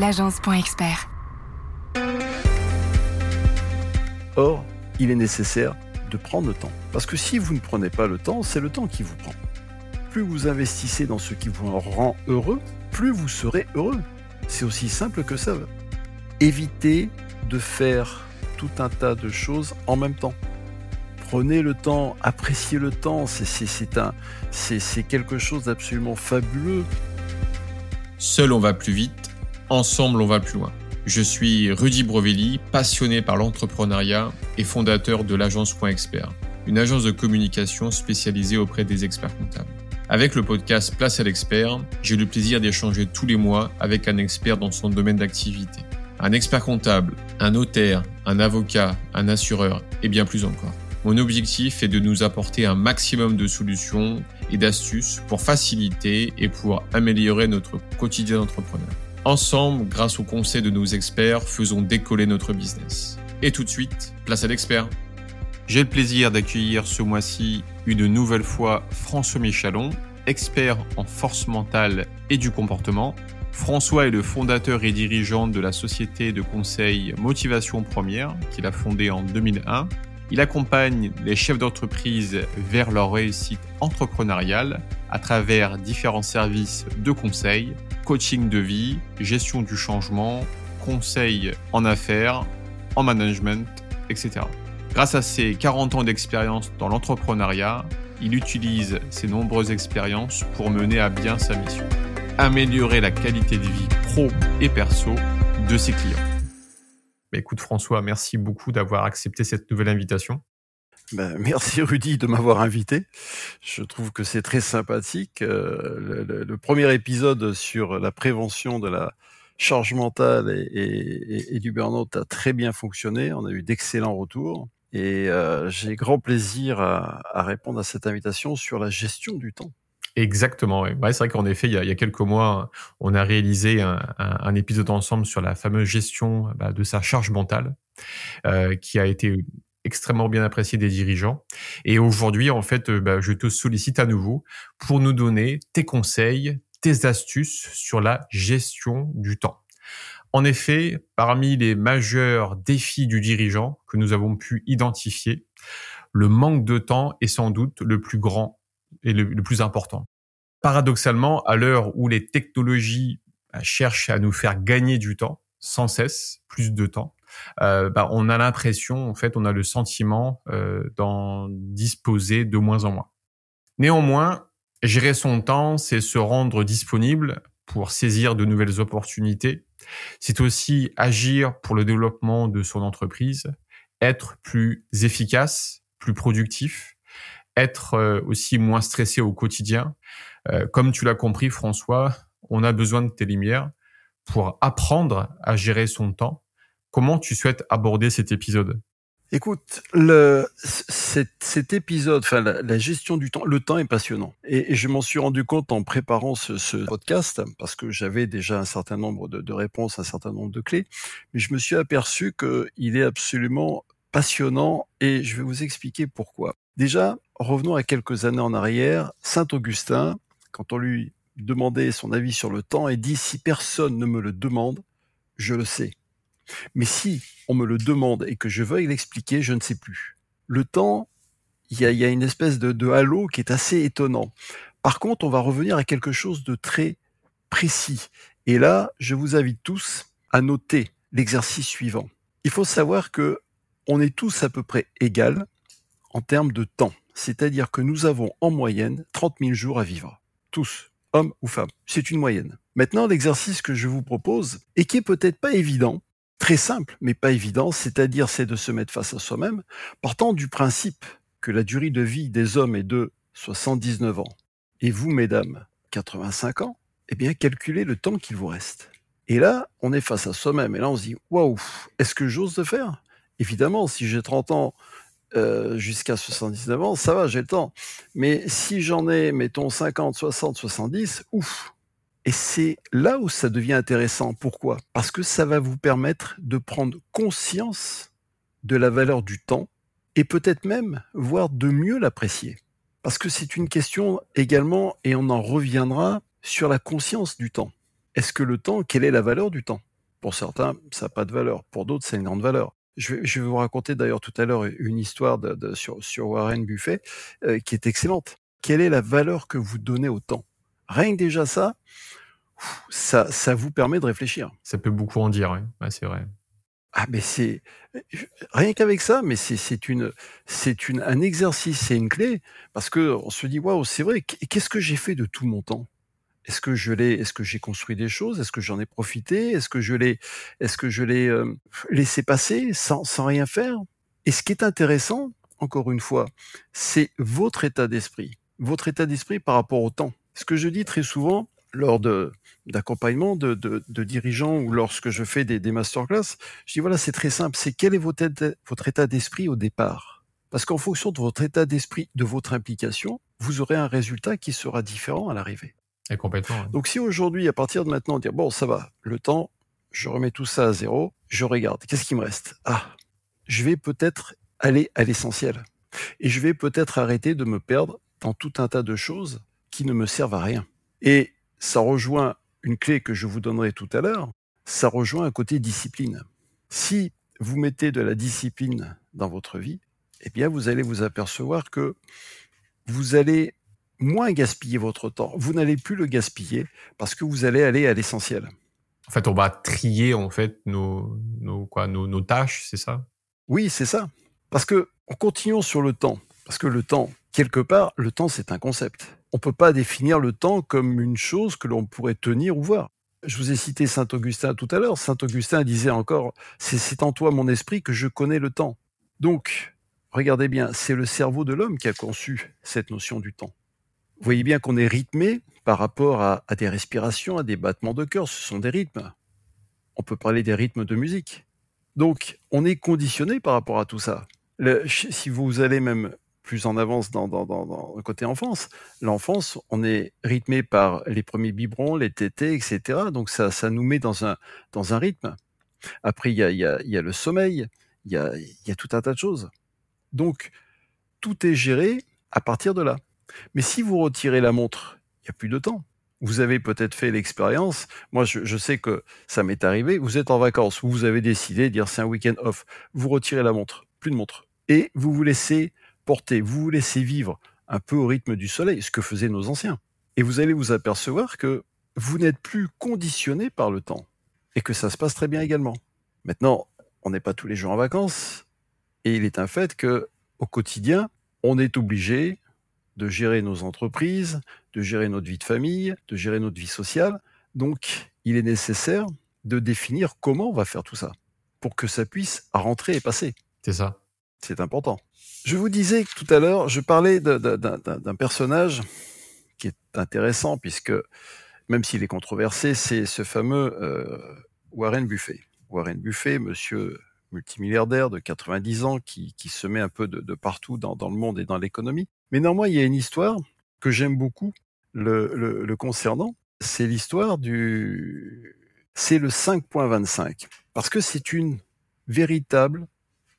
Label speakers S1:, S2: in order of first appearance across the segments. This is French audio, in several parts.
S1: l'agence.expert.
S2: Or, il est nécessaire de prendre le temps. Parce que si vous ne prenez pas le temps, c'est le temps qui vous prend. Plus vous investissez dans ce qui vous rend heureux, plus vous serez heureux. C'est aussi simple que ça. Évitez de faire tout un tas de choses en même temps. Prenez le temps, appréciez le temps, c'est quelque chose d'absolument fabuleux.
S3: Seul on va plus vite, ensemble on va plus loin. Je suis Rudy Brovelli, passionné par l'entrepreneuriat et fondateur de l'agence Point Expert, une agence de communication spécialisée auprès des experts comptables. Avec le podcast Place à l'expert, j'ai le plaisir d'échanger tous les mois avec un expert dans son domaine d'activité. Un expert comptable, un notaire, un avocat, un assureur et bien plus encore. Mon objectif est de nous apporter un maximum de solutions et d'astuces pour faciliter et pour améliorer notre quotidien d'entrepreneur. Ensemble, grâce aux conseils de nos experts, faisons décoller notre business. Et tout de suite, place à l'expert. J'ai le plaisir d'accueillir ce mois-ci une nouvelle fois François Michalon, expert en force mentale et du comportement. François est le fondateur et dirigeant de la société de conseil Motivation Première qu'il a fondée en 2001. Il accompagne les chefs d'entreprise vers leur réussite entrepreneuriale à travers différents services de conseil, coaching de vie, gestion du changement, conseil en affaires, en management, etc. Grâce à ses 40 ans d'expérience dans l'entrepreneuriat, il utilise ses nombreuses expériences pour mener à bien sa mission. Améliorer la qualité de vie pro et perso de ses clients. Bah, écoute François, merci beaucoup d'avoir accepté cette nouvelle invitation.
S2: Ben, merci Rudy de m'avoir invité. Je trouve que c'est très sympathique. Euh, le, premier épisode sur la prévention de la charge mentale et, du burn-out a très bien fonctionné. On a eu d'excellents retours. Et euh, j'ai grand plaisir à, répondre à cette invitation sur la gestion du temps.
S3: Exactement, ouais. c'est vrai qu'en effet, il y, a, quelques mois, on a réalisé un, épisode ensemble sur la fameuse gestion bah, de sa charge mentale, euh, qui a été extrêmement bien apprécié des dirigeants. Et aujourd'hui, en fait, euh, bah, je te sollicite à nouveau pour nous donner tes conseils, tes astuces sur la gestion du temps. En effet, parmi les majeurs défis du dirigeant que nous avons pu identifier, le manque de temps est sans doute le plus grand et le, plus important. Paradoxalement, à l'heure où les technologies bah, cherchent à nous faire gagner du temps, sans cesse, plus de temps, euh, bah, on a l'impression, en fait, on a le sentiment euh, d'en disposer de moins en moins. Néanmoins, gérer son temps, c'est se rendre disponible pour saisir de nouvelles opportunités. C'est aussi agir pour le développement de son entreprise, être plus efficace, plus productif, être euh, aussi moins stressé au quotidien. comme tu l'as compris, François, on a besoin de tes lumières pour apprendre à gérer son temps Comment tu souhaites aborder cet épisode?
S2: Écoute, cet, épisode, enfin la, gestion du temps, le temps est passionnant. Et, je m'en suis rendu compte en préparant ce, podcast, parce que j'avais déjà un certain nombre de, réponses, un certain nombre de clés, mais je me suis aperçu qu'il est absolument passionnant et je vais vous expliquer pourquoi. Déjà, revenons à quelques années en arrière. Saint Augustin, quand on lui demandait son avis sur le temps, il dit si personne ne me le demande, je le sais. Mais si on me le demande et que je veuille l'expliquer, je ne sais plus. Le temps, il y a, une espèce de, halo qui est assez étonnant. Par contre, on va revenir à quelque chose de très précis. Et là, je vous invite tous à noter l'exercice suivant. Il faut savoir que on est tous à peu près égales en termes de temps. C'est-à-dire que nous avons en moyenne 30 000 jours à vivre. Tous, hommes ou femmes. C'est une moyenne. Maintenant, l'exercice que je vous propose, et qui est peut-être pas évident, très simple, mais pas évident, c'est-à-dire c'est de se mettre face à soi-même, partant du principe que la durée de vie des hommes est de 79 ans, et vous, mesdames, 85 ans, eh bien, calculez le temps qu'il vous reste. Et là, on est face à soi-même, et là, on se dit, waouh, est-ce que j'ose le faire? Évidemment, si j'ai 30 ans euh, jusqu'à 79 ans, ça va, j'ai le temps. Mais si j'en ai, mettons, 50, 60, 70, ouf, et c'est là où ça devient intéressant. Pourquoi? Parce que ça va vous permettre de prendre conscience de la valeur du temps et peut-être même, voire de mieux l'apprécier. Parce que c'est une question également, et on en reviendra, sur la conscience du temps. Est-ce que le temps, quelle est la valeur du temps? Pour certains, ça n'a pas de valeur. Pour d'autres, c'est une grande valeur. Je vais, vous raconter d'ailleurs tout à l'heure une histoire de, sur, sur, Warren Buffet euh, qui est excellente. Quelle est la valeur que vous donnez au temps? Rien que déjà ça, ça, ça vous permet de réfléchir.
S3: Ça peut beaucoup en dire, oui. c'est vrai.
S2: Ah mais c'est rien qu'avec ça, mais c'est une c'est une un exercice, c'est une clé parce que on se dit waouh c'est vrai qu'est-ce que j'ai fait de tout mon temps? Est-ce que je l'ai est-ce que j'ai construit des choses? Est-ce que j'en ai profité? Est-ce que je l'ai est-ce que je l'ai euh, laissé passer sans sans rien faire? Et ce qui est intéressant, encore une fois, c'est votre état d'esprit, votre état d'esprit par rapport au temps. Ce que je dis très souvent lors de d'accompagnement de, de, dirigeants ou lorsque je fais des, des masterclass, je dis voilà, c'est très simple, c'est quel est votre état d'esprit au départ? Parce qu'en fonction de votre état d'esprit, de votre implication, vous aurez un résultat qui sera différent à l'arrivée. Donc si aujourd'hui, à partir de maintenant, dire bon, ça va, le temps, je remets tout ça à zéro, je regarde, qu'est-ce qui me reste? Ah, je vais peut-être aller à l'essentiel. Et je vais peut-être arrêter de me perdre dans tout un tas de choses qui ne me servent à rien. Et ça rejoint une clé que je vous donnerai tout à l'heure, ça rejoint un côté discipline. Si vous mettez de la discipline dans votre vie, eh bien, vous allez vous apercevoir que vous allez moins gaspiller votre temps. Vous n'allez plus le gaspiller parce que vous allez aller à l'essentiel.
S3: En fait, on va trier en fait nos, nos, quoi, nos, nos tâches, c'est ça?
S2: Oui, c'est ça. Parce que en continuant sur le temps, parce que le temps, quelque part, le temps, c'est un concept on ne peut pas définir le temps comme une chose que l'on pourrait tenir ou voir. Je vous ai cité Saint Augustin tout à l'heure. Saint Augustin disait encore, c'est en toi mon esprit que je connais le temps. Donc, regardez bien, c'est le cerveau de l'homme qui a conçu cette notion du temps. Vous voyez bien qu'on est rythmé par rapport à, des respirations, à des battements de cœur. Ce sont des rythmes. On peut parler des rythmes de musique. Donc, on est conditionné par rapport à tout ça. si vous allez même plus en avance dans, le côté enfance. L'enfance, on est rythmé par les premiers biberons, les tétés, etc. Donc ça, ça nous met dans un, dans un rythme. Après, il y a, y, a, y a, le sommeil, il y a tout un tas de choses. Donc, tout est géré à partir de là. Mais si vous retirez la montre, il n'y a plus de temps. Vous avez peut-être fait l'expérience. Moi, je, sais que ça m'est arrivé. Vous êtes en vacances, vous avez décidé de dire c'est un week-end off. Vous retirez la montre, plus de montre. Et vous vous laissez portez, vous vous laissez vivre un peu au rythme du soleil, ce que faisaient nos anciens. Et vous allez vous apercevoir que vous n'êtes plus conditionné par le temps et que ça se passe très bien également. Maintenant, on n'est pas tous les jours en vacances et il est un fait que au quotidien, on est obligé de gérer nos entreprises, de gérer notre vie de famille, de gérer notre vie sociale. Donc, il est nécessaire de définir comment on va faire tout ça pour que ça puisse rentrer et passer.
S3: C'est ça.
S2: C'est important. Je vous disais tout à l'heure, je parlais d'un personnage qui est intéressant puisque même s'il est controversé, c'est ce fameux euh, Warren Buffet. Warren Buffet, monsieur multimilliardaire de 90 ans qui, se met un peu de, partout dans, le monde et dans l'économie. Mais néanmoins, il y a une histoire que j'aime beaucoup le, concernant. C'est l'histoire du... C'est le 5.25. Parce que c'est une véritable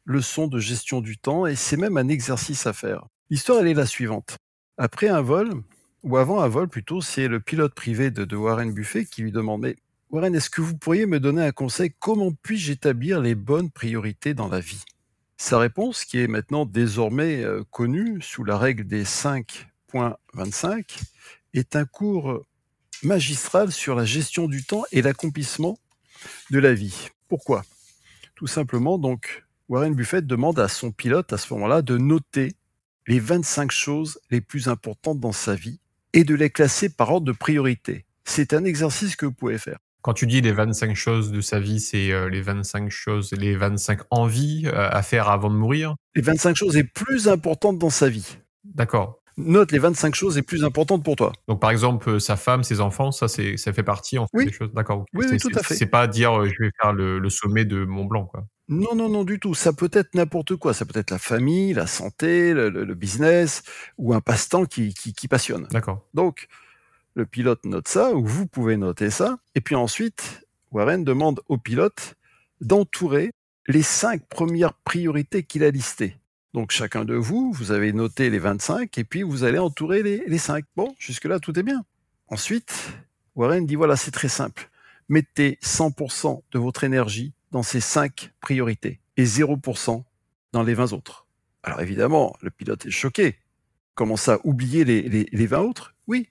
S2: leçon de gestion du temps et c'est même un exercice à faire. L'histoire, elle est la suivante. Après un vol, ou avant un vol plutôt, c'est le pilote privé de, Warren Buffet qui lui demande Mais Warren, est-ce que vous pourriez me donner un conseil Comment puis-je établir les bonnes priorités dans la vie? Sa réponse, qui est maintenant désormais euh, connue sous la règle des 5.25, est un cours magistral sur la gestion du temps et l'accomplissement de la vie. Pourquoi? Tout simplement, donc, Warren Buffett demande à son pilote à ce moment-là de noter les 25 choses les plus importantes dans sa vie et de les classer par ordre de priorité. C'est un exercice que vous pouvez faire.
S3: Quand tu dis les 25 choses de sa vie, c'est euh, les 25 choses, les 25 envies euh, à faire avant de mourir?
S2: Les 25 choses les plus importantes dans sa vie.
S3: D'accord
S2: note les 25 choses les plus importantes pour toi.
S3: Donc, par exemple, euh, sa femme, ses enfants, ça, c'est, ça fait partie en fait,
S2: oui.
S3: des choses. D'accord.
S2: Oui, oui, tout à fait.
S3: C'est pas dire je vais faire le, sommet de Mont Blanc, quoi.
S2: Non, non, non, du tout. Ça peut être n'importe quoi. Ça peut être la famille, la santé, le, business ou un passe-temps qui, qui, passionne.
S3: D'accord.
S2: Donc, le pilote note ça, ou vous pouvez noter ça. Et puis ensuite, Warren demande au pilote d'entourer les cinq premières priorités qu'il a listées. Donc chacun de vous, vous avez noté les 25 et puis vous allez entourer les, les 5. Bon, jusque-là, tout est bien. Ensuite, Warren dit, voilà, c'est très simple. mettez 100% de votre énergie dans ces cinq priorités et 0% dans les 20 autres. Alors évidemment, le pilote est choqué. Comment ça, oublier les, les, 20 autres? Oui,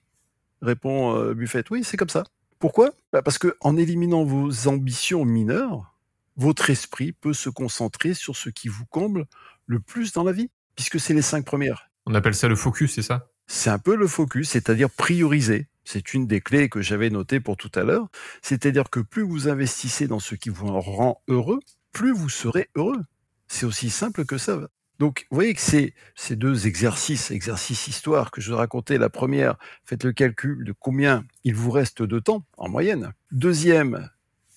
S2: répond euh, Buffett. Oui, c'est comme ça. Pourquoi? Bah, Parce que en éliminant vos ambitions mineures, votre esprit peut se concentrer sur ce qui vous comble le plus dans la vie, puisque c'est les cinq premières.
S3: On appelle ça le focus, c'est ça?
S2: C'est un peu le focus, c'est-à-dire prioriser. C'est une des clés que j'avais notées pour tout à l'heure. C'est-à-dire que plus vous investissez dans ce qui vous rend heureux, plus vous serez heureux. C'est aussi simple que ça. Donc, vous voyez que ces deux exercices, exercice histoire que je vous racontais. La première, faites le calcul de combien il vous reste de temps en moyenne. Deuxième,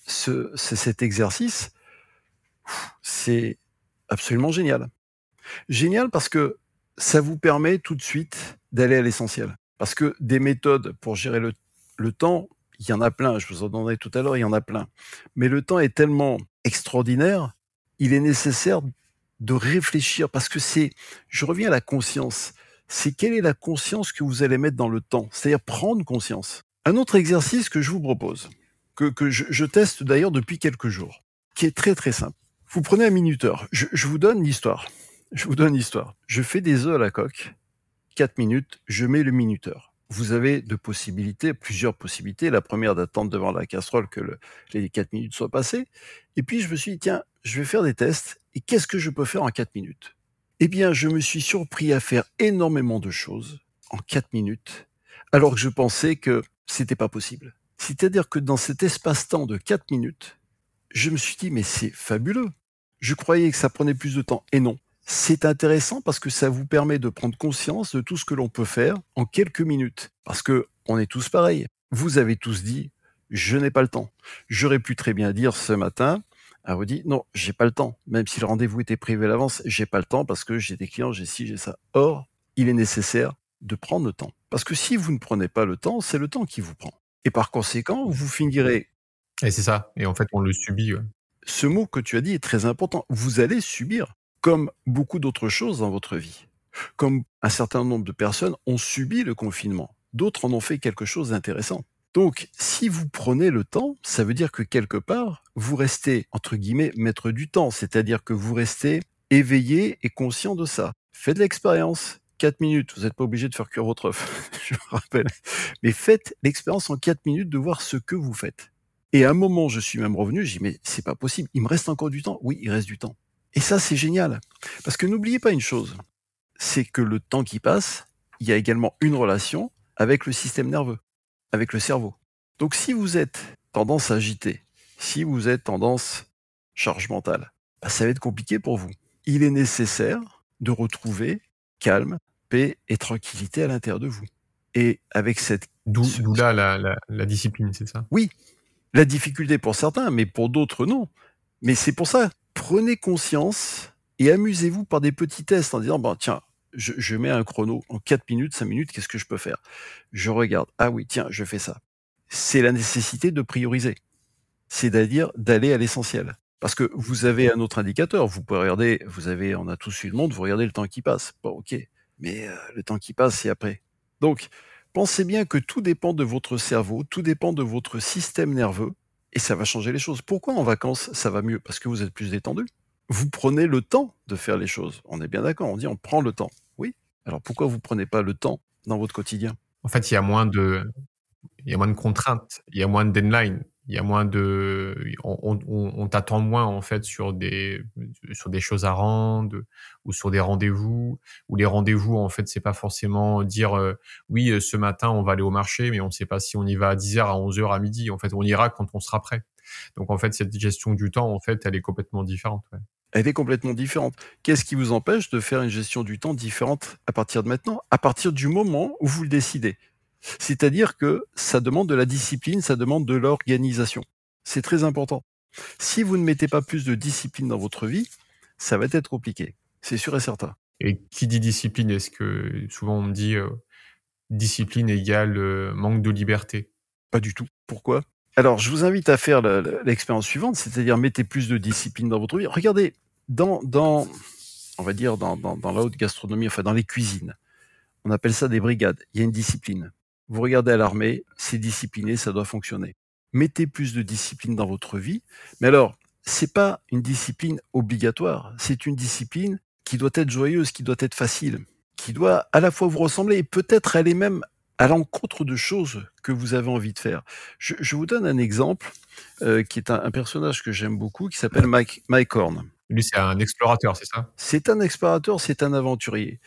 S2: c'est cet exercice, c'est absolument génial. Génial parce que ça vous permet tout de suite d'aller à l'essentiel. Parce que des méthodes pour gérer le, le temps, il y en a plein, je vous en donnerai tout à l'heure, il y en a plein. Mais le temps est tellement extraordinaire, il est nécessaire de réfléchir parce que c'est, je reviens à la conscience, c'est quelle est la conscience que vous allez mettre dans le temps, c'est-à-dire prendre conscience. Un autre exercice que je vous propose, que, que je, teste d'ailleurs depuis quelques jours, qui est très très simple. Vous prenez un minuteur, je, vous donne l'histoire. Je vous donne l'histoire. Je fais des œufs à la coque, 4 minutes, je mets le minuteur. Vous avez deux possibilités, plusieurs possibilités. La première d'attendre devant la casserole que le, les 4 minutes soient passées. Et puis je me suis dit, tiens, je vais faire des tests et qu'est-ce que je peux faire en 4 minutes? Eh bien, je me suis surpris à faire énormément de choses en 4 minutes, alors que je pensais que c'était pas possible. C'est-à-dire que dans cet espace-temps de 4 minutes, je me suis dit, mais c'est fabuleux. Je croyais que ça prenait plus de temps. Et non. C'est intéressant parce que ça vous permet de prendre conscience de tout ce que l'on peut faire en quelques minutes. Parce que on est tous pareils. Vous avez tous dit, je n'ai pas le temps. J'aurais pu très bien dire ce matin, à vous dit non, j'ai pas le temps. Même si le rendez-vous était privé à l'avance, j'ai pas le temps parce que j'ai des clients, j'ai ci, j'ai ça. Or, il est nécessaire de prendre le temps. Parce que si vous ne prenez pas le temps, c'est le temps qui vous prend. Et par conséquent, vous finirez.
S3: Et c'est ça. Et en fait, on le subit.
S2: Ce mot que tu as dit est très important. Vous allez subir, comme beaucoup d'autres choses dans votre vie. Comme un certain nombre de personnes ont subi le confinement. D'autres en ont fait quelque chose d'intéressant. Donc, si vous prenez le temps, ça veut dire que quelque part, vous restez, entre guillemets, maître du temps, c'est-à-dire que vous restez éveillé et conscient de ça. Faites l'expérience. 4 minutes, vous n'êtes pas obligé de faire cuire votre œuf, je vous rappelle. Mais faites l'expérience en 4 minutes de voir ce que vous faites. Et à un moment, je suis même revenu, j'ai dit, mais c'est pas possible, il me reste encore du temps. Oui, il reste du temps. Et ça, c'est génial. Parce que n'oubliez pas une chose, c'est que le temps qui passe, il y a également une relation avec le système nerveux avec le cerveau. Donc si vous êtes tendance agitée, si vous êtes tendance charge mentale, bah, ça va être compliqué pour vous. Il est nécessaire de retrouver calme, paix et tranquillité à l'intérieur de vous. Et avec cette...
S3: D'où là la, la discipline, c'est ça?
S2: Oui, la difficulté pour certains, mais pour d'autres non. Mais c'est pour ça, prenez conscience et amusez-vous par des petits tests en disant, bah, tiens, je, mets un chrono en 4 minutes, 5 minutes, qu'est-ce que je peux faire? Je regarde, ah oui, tiens, je fais ça. C'est la nécessité de prioriser, c'est-à-dire d'aller à l'essentiel. Parce que vous avez un autre indicateur, vous pouvez regarder, vous avez, on a tous eu le monde, vous regardez le temps qui passe. Bon, ok, mais euh, le temps qui passe, c'est après. Donc, pensez bien que tout dépend de votre cerveau, tout dépend de votre système nerveux, et ça va changer les choses. Pourquoi en vacances, ça va mieux? Parce que vous êtes plus détendu? Vous prenez le temps de faire les choses. On est bien d'accord, on dit on prend le temps. Alors pourquoi vous prenez pas le temps dans votre quotidien?
S3: En fait, il y a moins de, il y a moins de contraintes, il y a moins de deadline, il y a moins de, on, t'attend moins en fait sur des sur des choses à rendre ou sur des rendez-vous. Ou les rendez-vous en fait, c'est pas forcément dire euh, oui euh, ce matin on va aller au marché, mais on ne sait pas si on y va à 10h, à 11h, à midi. En fait, on ira quand on sera prêt. Donc en fait, cette gestion du temps en fait, elle est complètement différente.
S2: Elle est complètement différente. Qu'est-ce qui vous empêche de faire une gestion du temps différente à partir de maintenant À partir du moment où vous le décidez? C'est-à-dire que ça demande de la discipline, ça demande de l'organisation. C'est très important. Si vous ne mettez pas plus de discipline dans votre vie, ça va être compliqué. C'est sûr et certain.
S3: Et qui dit discipline Est-ce que souvent on me dit euh, discipline égale euh, manque de liberté?
S2: Pas du tout. Pourquoi? Alors, je vous invite à faire l'expérience suivante, c'est-à-dire mettez plus de discipline dans votre vie. Regardez, dans, dans, on va dire, dans, la haute gastronomie, enfin dans les cuisines, on appelle ça des brigades. Il y a une discipline. Vous regardez à l'armée, c'est discipliné, ça doit fonctionner. mettez plus de discipline dans votre vie. Mais alors, c'est pas une discipline obligatoire, c'est une discipline qui doit être joyeuse, qui doit être facile, qui doit à la fois vous ressembler et peut-être aller même à l'encontre de choses que vous avez envie de faire. Je, je vous donne un exemple euh, qui est un, un personnage que j'aime beaucoup, qui s'appelle Mike, Mike Horn.
S3: Lui, c'est un explorateur, c'est ça?
S2: C'est un explorateur, c'est un aventurier.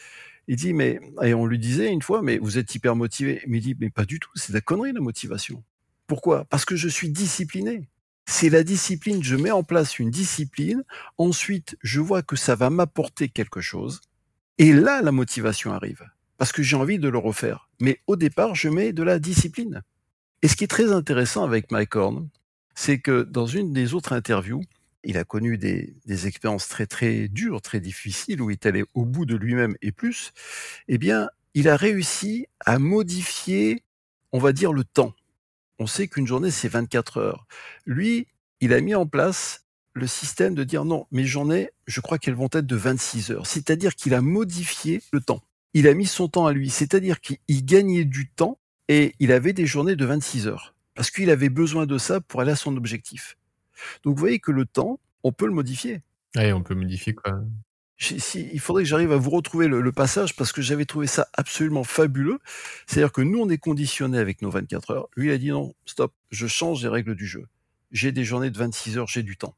S2: Il dit, mais, et on lui disait une fois, mais vous êtes hyper motivé. Mais il dit, mais pas du tout, c'est de la connerie, la motivation. Pourquoi? Parce que je suis discipliné. C'est la discipline, je mets en place une discipline, ensuite je vois que ça va m'apporter quelque chose, et là la motivation arrive, parce que j'ai envie de le refaire. Mais au départ, je mets de la discipline. Et ce qui est très intéressant avec Mike Horn, c'est que dans une des autres interviews, il a connu des, expériences très très dures, très difficiles, où il est allé au bout de lui-même et plus, eh bien, il a réussi à modifier, on va dire, le temps. On sait qu'une journée, c'est 24 heures. Lui, il a mis en place le système de dire non, mes journées, je crois qu'elles vont être de 26 heures. C'est-à-dire qu'il a modifié le temps. Il a mis son temps à lui. C'est-à-dire qu'il gagnait du temps et il avait des journées de 26 heures. Parce qu'il avait besoin de ça pour aller à son objectif. Donc vous voyez que le temps, on peut le modifier.
S3: Oui, on peut modifier quoi.
S2: Si, il faudrait que j'arrive à vous retrouver le, le passage parce que j'avais trouvé ça absolument fabuleux. C'est-à-dire que nous, on est conditionné avec nos 24 heures. Lui il a dit non, stop, je change les règles du jeu. J'ai des journées de 26 heures, j'ai du temps.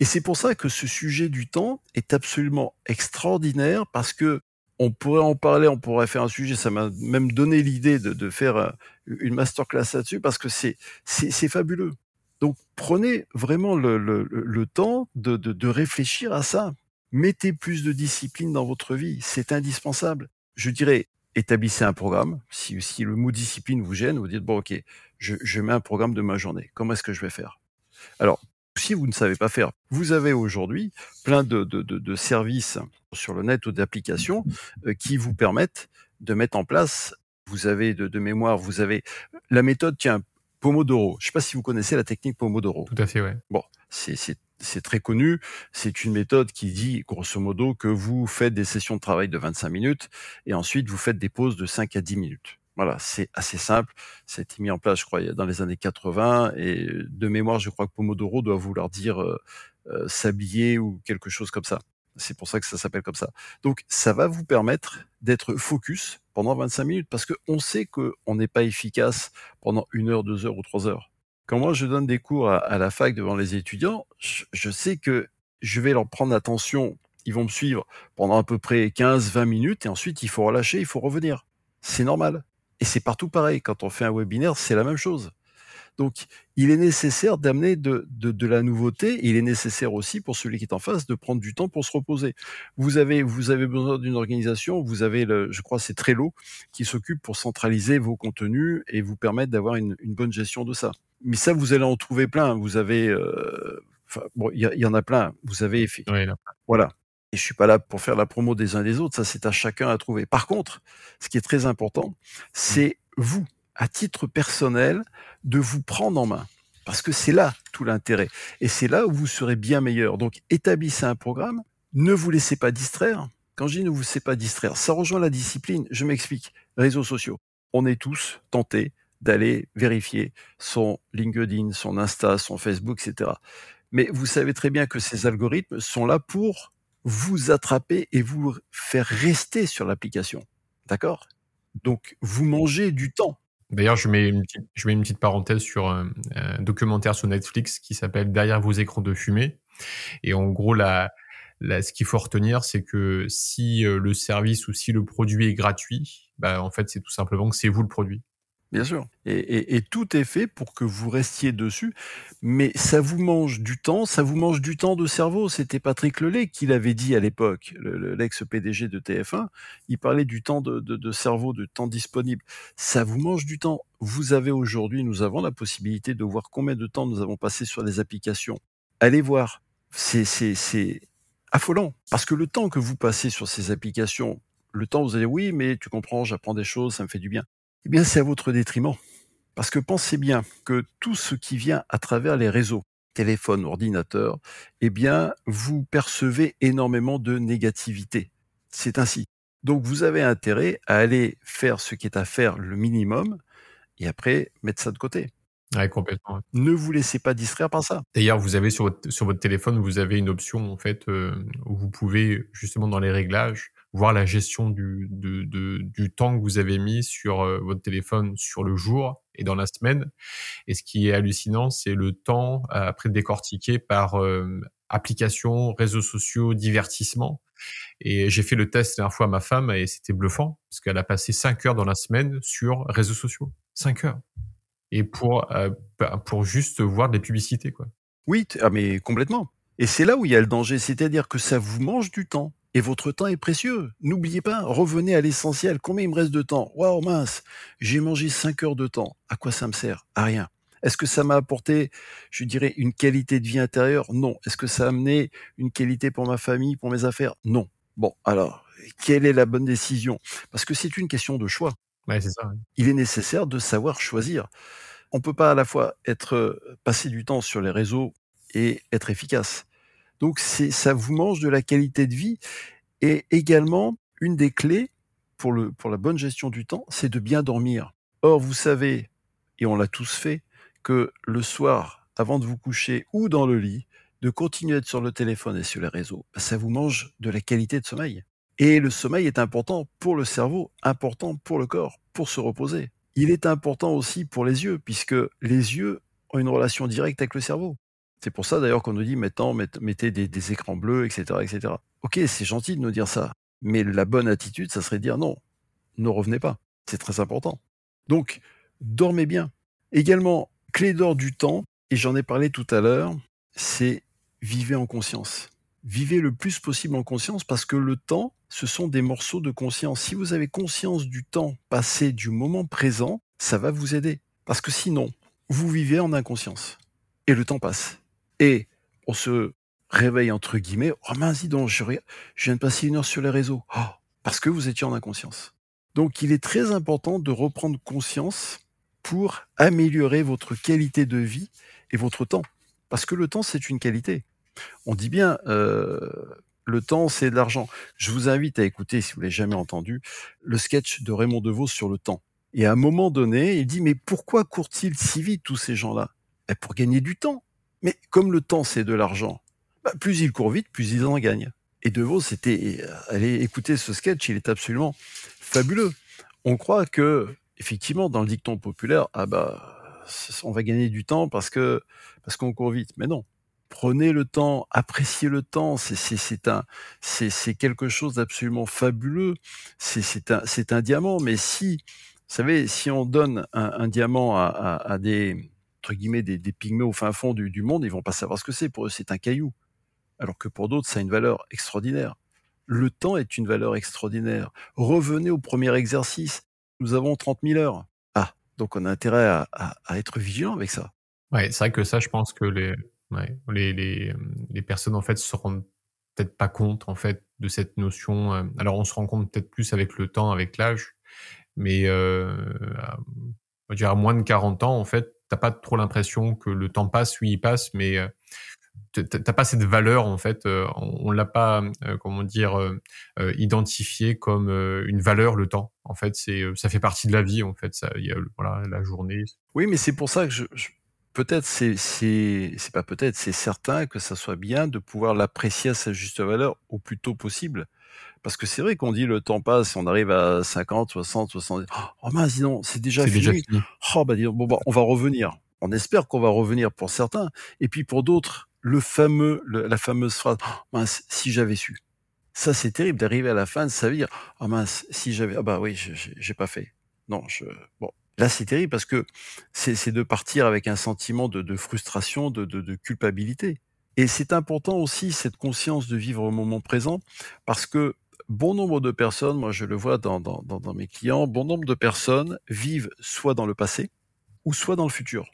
S2: Et c'est pour ça que ce sujet du temps est absolument extraordinaire parce que on pourrait en parler, on pourrait faire un sujet. Ça m'a même donné l'idée de, de, faire euh, une masterclass là-dessus parce que c'est c'est fabuleux. Donc prenez vraiment le, temps de, réfléchir à ça. Mettez plus de discipline dans votre vie, c'est indispensable. Je dirais, établissez un programme. Si, le mot discipline vous gêne, vous dites, bon ok, je, mets un programme de ma journée. Comment est-ce que je vais faire? Alors, si vous ne savez pas faire, vous avez aujourd'hui plein de, services sur le net ou d'applications euh, qui vous permettent de mettre en place. Vous avez de, de mémoire, vous avez la méthode, tiens, Pomodoro. Je ne sais pas si vous connaissez la technique Pomodoro.
S3: Tout à fait, ouais.
S2: Bon, c'est très connu. C'est une méthode qui dit, grosso modo, que vous faites des sessions de travail de 25 minutes et ensuite vous faites des pauses de 5 à 10 minutes. Voilà, c'est assez simple. Ça a été mis en place, je crois, dans les années 80 et de mémoire, je crois que Pomodoro doit vouloir dire euh, euh, s'habiller ou quelque chose comme ça. C'est pour ça que ça s'appelle comme ça. Donc, ça va vous permettre d'être focus pendant 25 minutes parce qu'on sait qu'on n'est pas efficace pendant une heure, deux heures ou trois heures. Quand moi je donne des cours à, la fac devant les étudiants, je, sais que je vais leur prendre attention. Ils vont me suivre pendant à peu près 15, 20 minutes et ensuite il faut relâcher, il faut revenir. C'est normal. Et c'est partout pareil. Quand on fait un webinaire, c'est la même chose. Donc, il est nécessaire d'amener de, de, de, la nouveauté. il est nécessaire aussi pour celui qui est en face de prendre du temps pour se reposer. Vous avez, vous avez besoin d'une organisation. Vous avez, le, je crois, c'est Trello qui s'occupe pour centraliser vos contenus et vous permettre d'avoir une, une, bonne gestion de ça. Mais ça, vous allez en trouver plein. Vous avez, euh, bon, il y, y, en a plein. Vous avez,
S3: oui,
S2: voilà. Et je suis pas là pour faire la promo des uns des autres. Ça, c'est à chacun à trouver. Par contre, ce qui est très important, c'est vous à titre personnel, de vous prendre en main. Parce que c'est là tout l'intérêt. Et c'est là où vous serez bien meilleur. Donc, établissez un programme. Ne vous laissez pas distraire. Quand je dis ne vous laissez pas distraire, ça rejoint la discipline. Je m'explique. Réseaux sociaux. On est tous tentés d'aller vérifier son LinkedIn, son Insta, son Facebook, etc. Mais vous savez très bien que ces algorithmes sont là pour vous attraper et vous faire rester sur l'application. D'accord? Donc, vous mangez du temps.
S3: D'ailleurs, je mets une petite, parenthèse sur un, un documentaire sur Netflix qui s'appelle Derrière vos écrans de fumée. Et en gros, la, la ce qu'il faut retenir, c'est que si euh, le service ou si le produit est gratuit, bah, en fait, c'est tout simplement que c'est vous le produit.
S2: Bien sûr. Et, et, tout est fait pour que vous restiez dessus. Mais ça vous mange du temps, ça vous mange du temps de cerveau. C'était Patrick Lelay qui l'avait dit à l'époque, l'ex-PDG de TF1. Il parlait du temps de, de, de, cerveau, de temps disponible. Ça vous mange du temps. Vous avez aujourd'hui, nous avons la possibilité de voir combien de temps nous avons passé sur les applications. Allez voir. C'est affolant. Parce que le temps que vous passez sur ces applications, le temps, vous allez, oui, mais tu comprends, j'apprends des choses, ça me fait du bien eh bien, c'est à votre détriment. Parce que pensez bien que tout ce qui vient à travers les réseaux, téléphone, ordinateur, eh bien, vous percevez énormément de négativité. C'est ainsi. Donc, vous avez intérêt à aller faire ce qui est à faire le minimum et après mettre ça de côté.
S3: Ouais, complètement.
S2: Ne vous laissez pas distraire par ça.
S3: D'ailleurs, vous avez sur votre, sur votre téléphone, vous avez une option en fait euh, où vous pouvez justement dans les réglages voir la gestion du, de, de, du temps que vous avez mis sur euh, votre téléphone sur le jour et dans la semaine. Et ce qui est hallucinant, c'est le temps euh, après décortiqué par euh, applications, réseaux sociaux, divertissement. Et j'ai fait le test la dernière fois à ma femme et c'était bluffant parce qu'elle a passé 5 heures dans la semaine sur réseaux sociaux. 5 heures. Et pour, euh, pour juste voir des publicités, quoi.
S2: Oui, ah mais complètement. Et c'est là où il y a le danger, c'est-à-dire que ça vous mange du temps. Et votre temps est précieux. N'oubliez pas, revenez à l'essentiel. Combien il me reste de temps? Waouh, mince, j'ai mangé 5 heures de temps. À quoi ça me sert? À rien. Est-ce que ça m'a apporté, je dirais, une qualité de vie intérieure? Non. Est-ce que ça a amené une qualité pour ma famille, pour mes affaires? Non. Bon, alors, quelle est la bonne décision? Parce que c'est une question de choix.
S3: Ouais, c'est ça.
S2: Il est nécessaire de savoir choisir. On peut pas à la fois être passer du temps sur les réseaux et être efficace. Donc ça vous mange de la qualité de vie et également une des clés pour la bonne gestion du temps, c'est de bien dormir. Or vous savez et on l'a tous fait que le soir avant de vous coucher ou dans le lit, de continuer à être sur le téléphone et sur les réseaux, bah, ça vous mange de la qualité de sommeil. Et le sommeil est important pour le cerveau, important pour le corps, pour se reposer. Il est important aussi pour les yeux, puisque les yeux ont une relation directe avec le cerveau. C'est pour ça d'ailleurs qu'on nous dit maintenant mettez des, écrans bleus, etc., etc. Ok, c'est gentil de nous dire ça, mais la bonne attitude, ça serait de dire non, ne revenez pas. C'est très important. Donc, dormez bien. Également, clé d'or du temps, et j'en ai parlé tout à l'heure, c'est vivez en conscience. Vivez le plus possible en conscience parce que le temps, ce sont des morceaux de conscience. Si vous avez conscience du temps passé, du moment présent, ça va vous aider. Parce que sinon, vous vivez en inconscience. Et le temps passe. Et on se réveille entre guillemets, oh mince, dis donc, je, viens de passer une heure sur les réseaux. Oh, parce que vous étiez en inconscience. Donc il est très important de reprendre conscience pour améliorer votre qualité de vie et votre temps. Parce que le temps, c'est une qualité. On dit bien, euh, le temps, c'est de l'argent. Je vous invite à écouter, si vous l'avez jamais entendu, le sketch de Raymond DeVos sur le temps. Et à un moment donné, il dit, mais pourquoi courent-ils si vite tous ces gens-là? Ben, Pour gagner du temps. Mais comme le temps, c'est de l'argent, ben, plus ils courent vite, plus ils en gagnent. Et DeVos, c'était, allez écouter ce sketch, il est absolument fabuleux. On croit que, effectivement, dans le dicton populaire, ah bah, on va gagner du temps parce que parce qu'on court vite. Mais non, prenez le temps, appréciez le temps. C'est un, c'est quelque chose d'absolument fabuleux. C'est un, c'est un diamant. Mais si, vous savez, si on donne un, diamant à, à, des entre guillemets des, pygmées au fin fond du, monde, ils vont pas savoir ce que c'est. Pour eux, c'est un caillou. Alors que pour d'autres, ça a une valeur extraordinaire. Le temps est une valeur extraordinaire. Revenez au premier exercice. Nous avons 30 000 heures. Ah, donc on a intérêt à, être vigilant avec ça.
S3: Ouais, c'est vrai que ça, je pense que. Les, les, les, personnes en fait se rendent peut-être pas compte en fait de cette notion. Euh, alors on se rend compte peut-être plus avec le temps, avec l'âge, mais euh, on va dire à moins de 40 ans en fait, t'as pas trop l'impression que le temps passe, oui il passe, mais euh, t'as pas cette valeur en fait, euh, on, l'a pas comment dire identifié comme une valeur le temps. En fait, c'est ça fait partie de la vie en fait. Ça, y a voilà la journée.
S2: Oui, mais c'est pour ça que je, peut-être c'est c'est pas peut-être, c'est certain que ça soit bien de pouvoir l'apprécier à sa juste valeur au plus tôt possible. Parce que c'est vrai qu'on dit le temps passe, on arrive à 50, 60, 70. Oh mince, dis donc, c'est déjà, fini. déjà fini. Oh bah dis donc, bon bah, on va revenir. On espère qu'on va revenir pour certains. Et puis pour d'autres, le fameux, la fameuse phrase, oh mince, si j'avais su. Ça, c'est terrible d'arriver à la fin de sa vie. Oh mince, si j'avais, ah bah oui, j'ai pas fait. Non, je, bon, Là, c'est terrible parce que c'est de partir avec un sentiment de, de frustration, de, de, de, culpabilité. Et c'est important aussi cette conscience de vivre au moment présent parce que bon nombre de personnes, moi je le vois dans, mes clients, bon nombre de personnes vivent soit dans le passé ou soit dans le futur.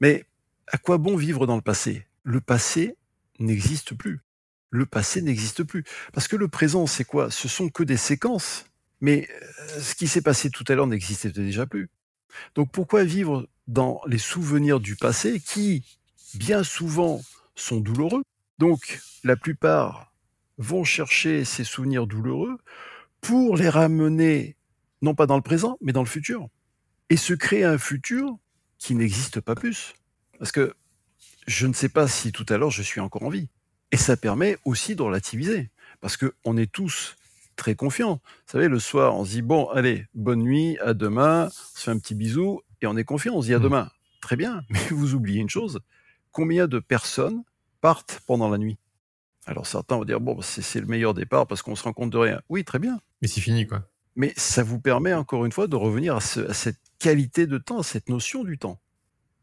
S2: Mais à quoi bon vivre dans le passé? Le passé n'existe plus. Le passé n'existe plus. Parce que le présent, c'est quoi? Ce sont que des séquences. Mais euh, ce qui s'est passé tout à l'heure n'existait déjà plus. Donc pourquoi vivre dans les souvenirs du passé qui, bien souvent, sont douloureux Donc la plupart vont chercher ces souvenirs douloureux pour les ramener, non pas dans le présent, mais dans le futur. Et se créer un futur qui n'existe pas plus. Parce que je ne sais pas si tout à l'heure je suis encore en vie. Et ça permet aussi de relativiser. Parce qu'on est tous très confiants. Vous savez, le soir, on se dit, bon, allez, bonne nuit, à demain, on se fait un petit bisou, et on est confiant, on se dit à mmh. demain. Très bien, mais vous oubliez une chose, combien de personnes partent pendant la nuit Alors certains vont dire, bon, c'est le meilleur départ parce qu'on se rend compte de rien. Oui, très bien.
S3: Mais c'est fini, quoi.
S2: Mais ça vous permet, encore une fois, de revenir à, cette qualité de temps, à cette notion du temps.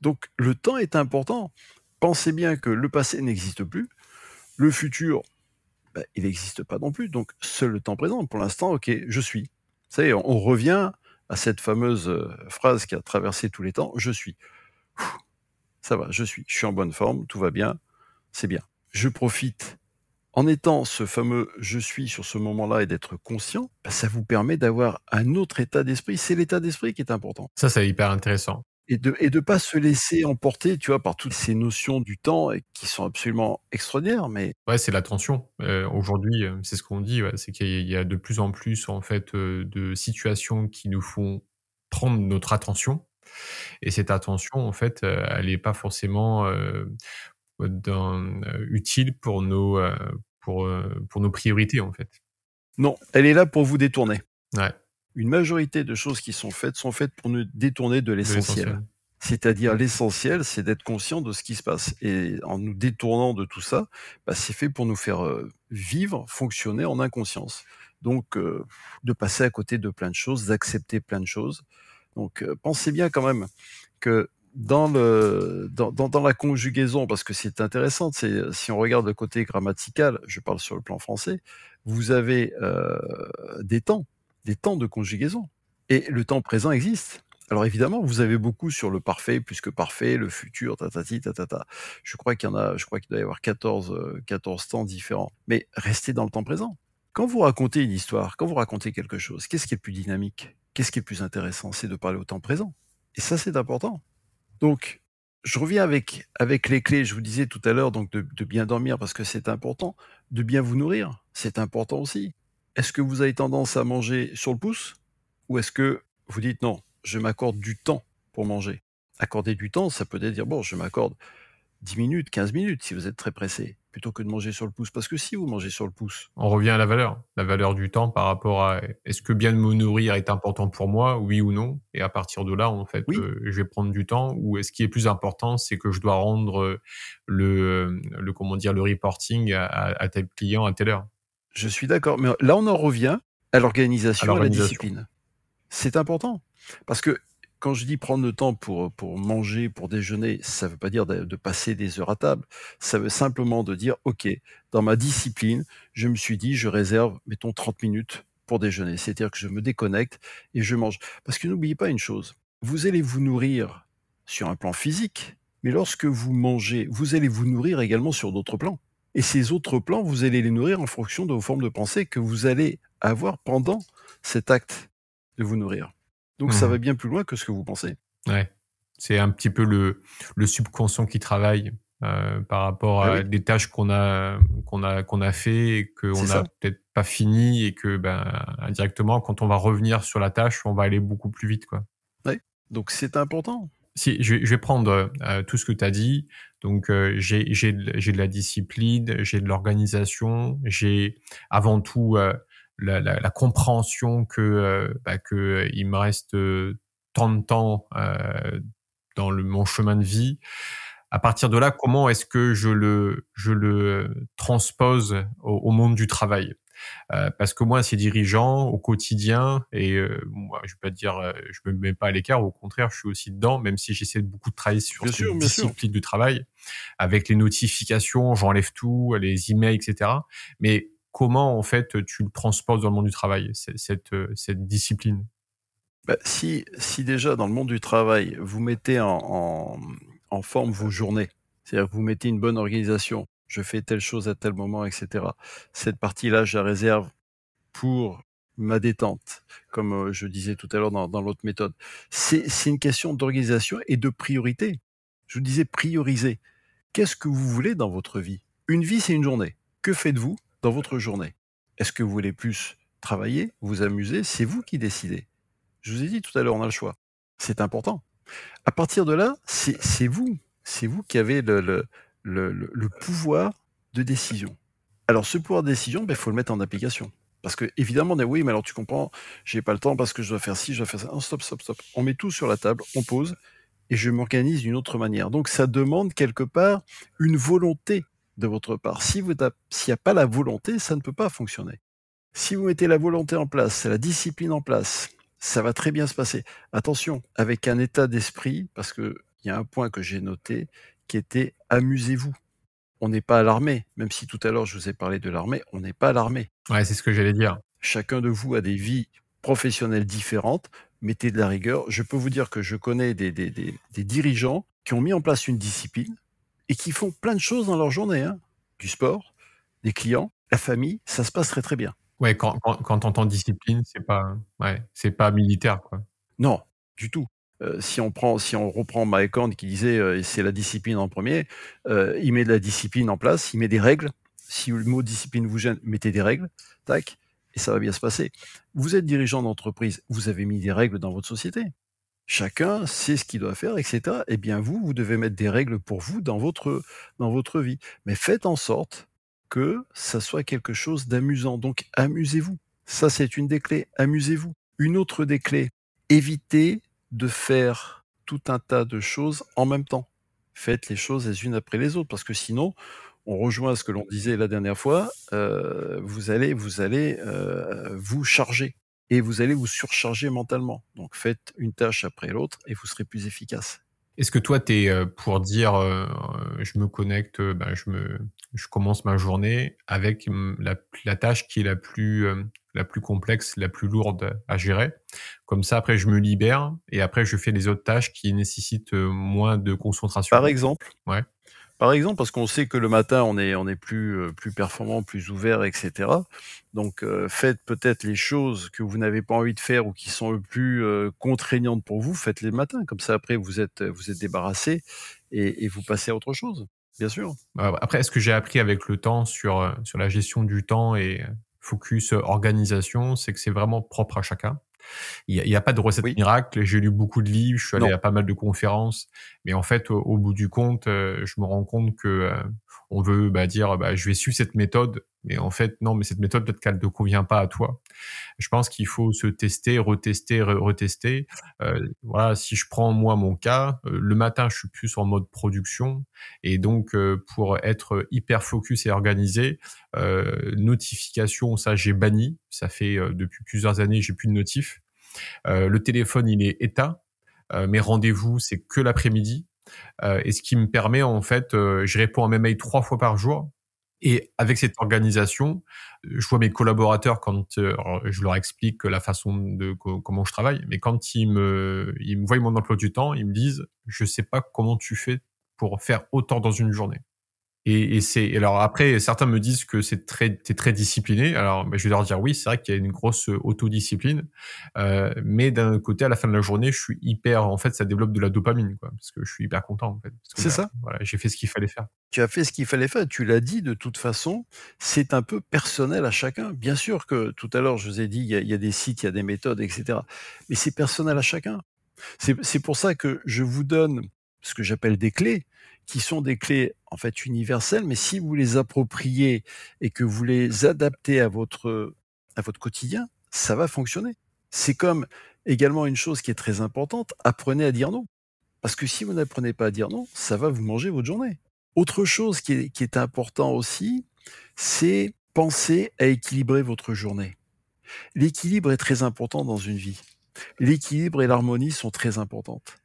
S2: Donc le temps est important. Pensez bien que le passé n'existe plus, le futur, bah, il n'existe pas non plus. Donc seul le temps présent. Pour l'instant, ok, je suis. Vous savez, on revient à cette fameuse euh, phrase qui a traversé tous les temps, je suis. Ça va, je suis. Je suis en bonne forme, tout va bien, c'est bien. Je profite. En étant ce fameux je suis sur ce moment-là et d'être conscient, bah, ça vous permet d'avoir un autre état d'esprit. C'est l'état d'esprit qui est important.
S3: Ça, c'est hyper intéressant
S2: et de et de pas se laisser emporter, tu vois, par toutes ces notions du temps qui sont absolument extraordinaires. Mais
S3: ouais, c'est l'attention. Euh, Aujourd'hui, euh, c'est ce qu'on dit, ouais, c'est qu'il y a de plus en plus en fait euh, de situations qui nous font prendre notre attention. Et cette attention, en fait, elle n'est pas forcément euh, dans, utile pour nos pour pour nos priorités, en fait.
S2: Non, elle est là pour vous détourner.
S3: Ouais
S2: une majorité de choses qui sont faites sont faites pour nous détourner de l'essentiel. C'est-à-dire l'essentiel, c'est d'être conscient de ce qui se passe. Et en nous détournant de tout ça, bah, c'est fait pour nous faire euh, vivre, fonctionner en inconscience. Donc, euh, de passer à côté de plein de choses, d'accepter plein de choses. Donc, euh, pensez bien quand même que dans, la conjugaison, parce que c'est intéressant, si on regarde le côté grammatical, je parle sur le plan français, vous avez des temps des temps de conjugaison. Et le temps présent existe. Alors évidemment, vous avez beaucoup sur le parfait, plus que parfait, le futur, tatati, tatata. Je crois qu'il doit y avoir 14, 14 euh, temps différents. Mais restez dans le temps présent. Quand vous racontez une histoire, quand vous racontez quelque chose, qu'est-ce qui est plus dynamique? Qu'est-ce qui est plus intéressant? C'est de parler au temps présent. Et ça, c'est important. Donc, je reviens avec, les clés. Je vous disais tout à l'heure, donc de, de bien dormir parce que c'est important. De bien vous nourrir, c'est important aussi. Est-ce que vous avez tendance à manger sur le pouce ou est-ce que vous dites non, je m'accorde du temps pour manger? Accorder du temps, ça peut dire bon, je m'accorde 10 minutes, 15 minutes si vous êtes très pressé, plutôt que de manger sur le pouce. Parce que si vous mangez sur le pouce.
S3: On revient à la valeur, la valeur du temps par rapport à est-ce que bien me nourrir est important pour moi, oui ou non? Et à partir de là, en fait, euh, je vais prendre du temps. Ou est-ce qui est plus important, c'est que je dois rendre le, le comment dire, le reporting à, à tel client à telle heure
S2: je suis d'accord. Mais là, on en revient à l'organisation, à, la discipline. C'est important. Parce que quand je dis prendre le temps pour, manger, pour déjeuner, ça ne veut pas dire de, passer des heures à table. Ça veut simplement dire, OK, dans ma discipline, je me suis dit, je réserve, mettons, 30 minutes pour déjeuner. C'est-à-dire que je me déconnecte et je mange. Parce que n'oubliez pas une chose, vous allez vous nourrir sur un plan physique, mais lorsque vous mangez, vous allez vous nourrir également sur d'autres plans. Et ces autres plans, vous allez les nourrir en fonction de vos formes de pensée que vous allez avoir pendant cet acte de vous nourrir. Donc ça mmh. va bien plus loin que ce que vous pensez.
S3: Ouais. C'est un petit peu le, le subconscient qui travaille euh, par rapport ah à des tâches qu'on a qu'on a qu'on a fait et qu'on n'a peut-être pas fini et que ben indirectement quand on va revenir sur la tâche on va aller beaucoup plus vite quoi.
S2: Ouais. Donc c'est important.
S3: Si je, vais prendre euh, tout ce que tu as dit donc euh, j'ai j'ai de la discipline, j'ai de l'organisation, j'ai avant tout euh, la, la, la, compréhension que euh, bah, que il me reste tant de temps dans le, mon chemin de vie. À partir de là, comment est-ce que je le je le transpose au monde du travail? Euh, parce que moi, ces dirigeants au quotidien, et euh, moi, je vais pas dire, euh, je me mets pas à l'écart, au contraire, je suis aussi dedans, même si j'essaie de beaucoup de travailler sur bien cette discipline du travail, avec les notifications, j'enlève tout, les emails, etc. Mais comment en fait tu le transposes dans le monde du travail cette cette discipline?
S2: Bah, si si déjà dans le monde du travail vous mettez en, en, en forme vos journées, c'est-à-dire que vous mettez une bonne organisation, je fais telle chose à tel moment, etc. Cette partie-là, je la réserve pour ma détente, comme euh, je disais tout à l'heure dans, dans l'autre méthode. C'est une question d'organisation et de priorité. Je vous disais prioriser. Qu'est-ce que vous voulez dans votre vie? Une vie, c'est une journée. Que faites-vous? Dans votre journée Est-ce que vous voulez plus travailler, vous amuser? C'est vous qui décidez. Je vous ai dit tout à l'heure, on a le choix. C'est important. À partir de là, c'est vous, c'est vous qui avez le, le, le, le, pouvoir de décision. Alors ce pouvoir de décision, il ben, faut le mettre en application. Parce que évidemment, on dit oui, mais alors tu comprends, j'ai pas le temps parce que je dois faire ci, je dois faire ça. Non, stop, stop, stop. On met tout sur la table, on pose et je m'organise d'une autre manière. Donc ça demande quelque part une volonté de votre part. Si vous s'il n'y a pas la volonté, ça ne peut pas fonctionner. Si vous mettez la volonté en place, la discipline en place, ça va très bien se passer. Attention, avec un état d'esprit, parce qu'il y a un point que j'ai noté qui était amusez-vous. On n'est pas à l'armée, même si tout à l'heure je vous ai parlé de l'armée, on n'est pas à l'armée.
S3: Ouais, c'est ce que j'allais dire.
S2: Chacun de vous a des vies professionnelles différentes. Mettez de la rigueur. Je peux vous dire que je connais des, des, des, dirigeants qui ont mis en place une discipline et qui font plein de choses dans leur journée. Hein. Du sport, des clients, la famille, ça se passe très très bien.
S3: Ouais, quand, quand, quand entend discipline, c'est pas, ouais, c'est pas militaire, quoi.
S2: Non, du tout. Euh, si on prend, si on reprend Mike qui disait euh, c'est la discipline en premier, euh, il met de la discipline en place, il met des règles. Si le mot discipline vous gêne, mettez des règles, tac, et ça va bien se passer. Vous êtes dirigeant d'entreprise, vous avez mis des règles dans votre société. Chacun sait ce qu'il doit faire, etc. Eh bien, vous, vous devez mettre des règles pour vous dans votre, dans votre vie. Mais faites en sorte que ça soit quelque chose d'amusant. Donc, amusez-vous. Ça, c'est une des clés. Amusez-vous. Une autre des clés, évitez de faire tout un tas de choses en même temps. Faites les choses les unes après les autres, parce que sinon, on rejoint ce que l'on disait la dernière fois, euh, vous allez, vous allez euh, vous charger et vous allez vous surcharger mentalement. Donc faites une tâche après l'autre et vous serez plus efficace.
S3: Est-ce que toi, tu es euh, pour dire, euh, je me connecte, euh, ben, je, me, je commence ma journée avec la, la tâche qui est la plus, la plus complexe, la plus lourde à gérer. Comme ça, après, je me libère et après, je fais les autres tâches qui nécessitent moins de concentration.
S2: Par exemple?
S3: Ouais.
S2: Par exemple, parce qu'on sait que le matin, on est, on est plus, euh, plus performant, plus ouvert, etc. Donc, euh, faites peut-être les choses que vous n'avez pas envie de faire ou qui sont le plus euh, contraignantes pour vous, faites-les le matin. Comme ça, après, vous êtes, vous êtes débarrassé et, et vous passez à autre chose. Bien sûr.
S3: Bah, après, ce que j'ai appris avec le temps sur, sur la gestion du temps et focus organisation, c'est que c'est vraiment propre à chacun? Il n'y a, pas de recette miracle. J'ai lu beaucoup de livres, je suis allé à pas mal de conférences, mais en fait, au, bout du compte, euh, je me rends compte que euh, on veut bah, dire, bah, je vais suivre cette méthode, mais en fait, non, mais cette méthode peut-être qu'elle ne convient pas à toi. Je pense qu'il faut se tester, retester, retester. Euh, voilà, si je prends moi mon cas, le matin, je suis plus en mode production, et donc pour être hyper focus et organisé, notification, ça j'ai banni. Ça fait depuis plusieurs années, j'ai plus de notifs. Euh, le téléphone, il est éteint. Euh, mes rendez-vous, c'est que l'après-midi. Euh, et ce qui me permet, en fait, je réponds à mes mails trois fois par jour. Et avec cette organisation, je vois mes collaborateurs quand je leur explique la façon de comment je travaille, mais quand ils me ils me voient mon emploi du temps, ils me disent je sais pas comment tu fais pour faire autant dans une journée. Et, et c'est alors après certains me disent que c'est très t'es très discipliné. Alors ben, je vais leur dire oui, c'est vrai qu'il y a une grosse autodiscipline, euh, mais d'un côté à la fin de la journée, je suis hyper en fait ça développe de la dopamine quoi, parce que je suis hyper content en fait.
S2: C'est ça.
S3: Voilà, j'ai fait ce qu'il fallait faire.
S2: Tu as fait ce qu'il fallait faire. Tu l'as dit de toute façon, c'est un peu personnel à chacun. Bien sûr que tout à l'heure je vous ai dit il y, a, il y a des sites, il y a des méthodes, etc. Mais c'est personnel à chacun. C'est pour ça que je vous donne ce que j'appelle des clés qui sont des clés en fait universelles, mais si vous les appropriez et que vous les adaptez à votre à votre quotidien, ça va fonctionner. C'est comme également une chose qui est très importante, apprenez à dire non. Parce que si vous n'apprenez pas à dire non, ça va vous manger votre journée. Autre chose qui est, qui est important aussi, c'est penser à équilibrer votre journée. L'équilibre est très important dans une vie. L'équilibre et l'harmonie sont très importantes.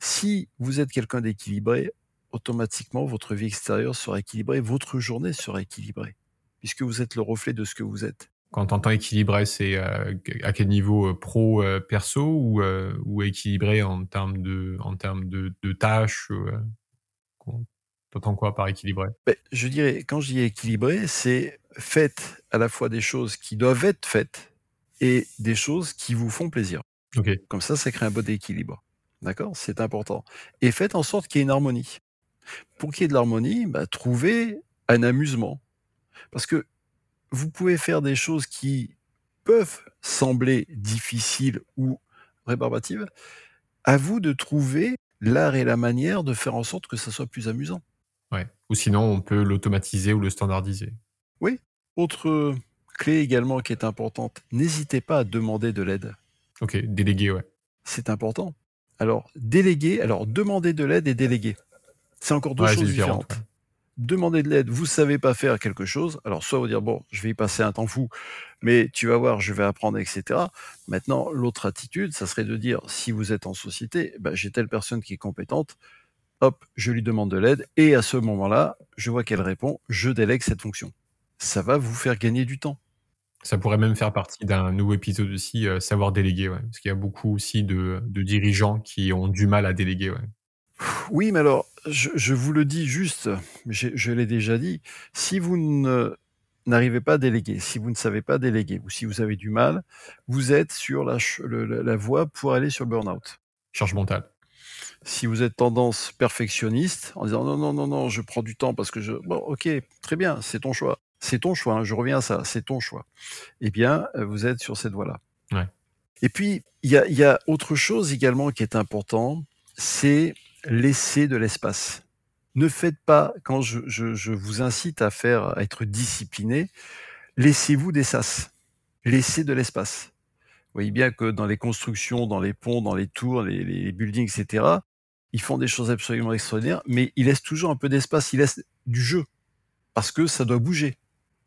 S2: Si vous êtes quelqu'un d'équilibré, automatiquement, votre vie extérieure sera équilibrée, votre journée sera équilibrée, puisque vous êtes le reflet de ce que vous êtes.
S3: Quand on entend équilibré, c'est euh, à quel niveau euh, pro euh, perso ou, ou équilibré en termes de en termes de, de tâches T'entends quoi par équilibré?
S2: Ben, Je dirais, quand je dis équilibré, c'est faites à la fois des choses qui doivent être faites et des choses qui vous font plaisir.
S3: Okay.
S2: Comme ça, ça crée un bon équilibre. D'accord? C'est important. Et faites en sorte qu'il y ait une harmonie. Pour qu'il y ait de l'harmonie, bah, trouvez un amusement. Parce que vous pouvez faire des choses qui peuvent sembler difficiles ou rébarbatives, À vous de trouver l'art et la manière de faire en sorte que ça soit plus amusant.
S3: Ouais. Ou sinon, on peut l'automatiser ou le standardiser.
S2: Oui. Autre clé également qui est importante, n'hésitez pas à demander de l'aide.
S3: Ok, déléguer, ouais.
S2: C'est important. Alors, déléguer, alors demander de l'aide et déléguer. C'est encore deux choses différentes. Demander de l'aide, vous savez pas faire quelque chose, alors soit vous dire bon, je vais y passer un temps fou, mais tu vas voir, je vais apprendre, etc. Maintenant, l'autre attitude, ça serait de dire si vous êtes en société, bah, j'ai telle personne qui est compétente, hop, je lui demande de l'aide, et à ce moment-là, je vois qu'elle répond, je délègue cette fonction. Ça va vous faire gagner du temps.
S3: Ça pourrait même faire partie d'un nouveau épisode aussi, euh, savoir déléguer, ouais. parce qu'il y a beaucoup aussi de, dirigeants qui ont du mal à déléguer. Ouais.
S2: Oui, mais alors, je, vous le dis juste, je, je l'ai déjà dit, si vous n'arrivez pas à déléguer, si vous ne savez pas déléguer, ou si vous avez du mal, vous êtes sur la, la voie pour aller sur le burn-out.
S3: Charge mentale.
S2: Si vous êtes tendance perfectionniste, en disant non, non, non, non, je prends du temps parce que je... Bon, ok, très bien, c'est ton choix c'est ton choix, hein, je reviens à ça, c'est ton choix. Eh bien, euh, vous êtes sur cette voie-là. Et puis, il y a, autre chose également qui est important, c'est laisser de l'espace. Ne faites pas, quand je, vous incite à faire, à être discipliné, laissez-vous des sas. Laissez de l'espace. Vous voyez bien que dans les constructions, dans les ponts, dans les tours, les, les buildings, etc., ils font des choses absolument extraordinaires, mais ils laissent toujours un peu d'espace, ils laissent du jeu, parce que ça doit bouger.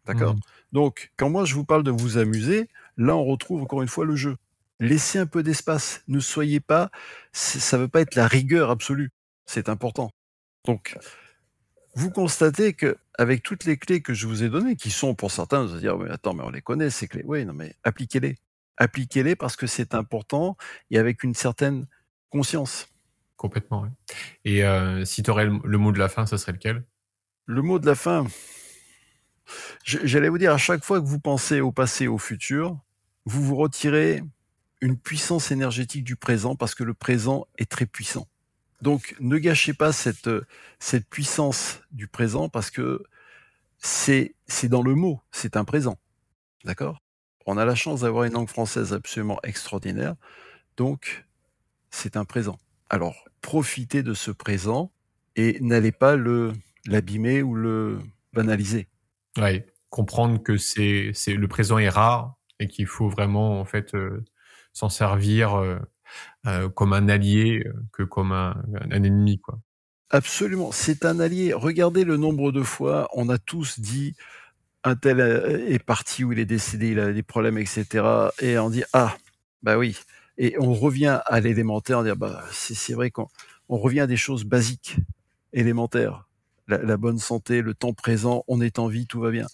S2: D'accord? Mmh. Donc, quand moi je vous parle de vous amuser, là on retrouve encore une fois le jeu. Laissez un peu d'espace. Ne soyez pas, ça ne veut pas être la rigueur absolue. C'est important. Donc, vous constatez que avec toutes les clés que je vous ai données, qui sont pour certains de dire, mais attends, mais on les connaît ces clés. Oui, non, mais appliquez-les. Appliquez-les parce que c'est important et avec une certaine conscience.
S3: Complètement. Oui. Et euh, si tu aurais le mot de la fin, ça serait lequel?
S2: Le mot de la fin, J'allais vous dire, à chaque fois que vous pensez au passé, au futur, vous vous retirez une puissance énergétique du présent parce que le présent est très puissant. Donc, ne gâchez pas cette, cette puissance du présent parce que c'est, dans le mot, c'est un présent. D'accord? On a la chance d'avoir une langue française absolument extraordinaire. Donc, c'est un présent. Alors, profitez de ce présent et n'allez pas le, l'abîmer ou le banaliser.
S3: Ouais, comprendre que c'est c'est le présent est rare et qu'il faut vraiment en fait euh, s'en servir euh, euh, comme un allié que comme un, ennemi quoi.
S2: Absolument, c'est un allié. Regardez le nombre de fois on a tous dit un tel est parti ou il est décédé, il a des problèmes, etc. Et on dit ah bah oui. Et on revient à l'élémentaire, on dit bah c'est vrai qu'on on revient à des choses basiques, élémentaires la, bonne santé, le temps présent, on est en vie, tout va bien.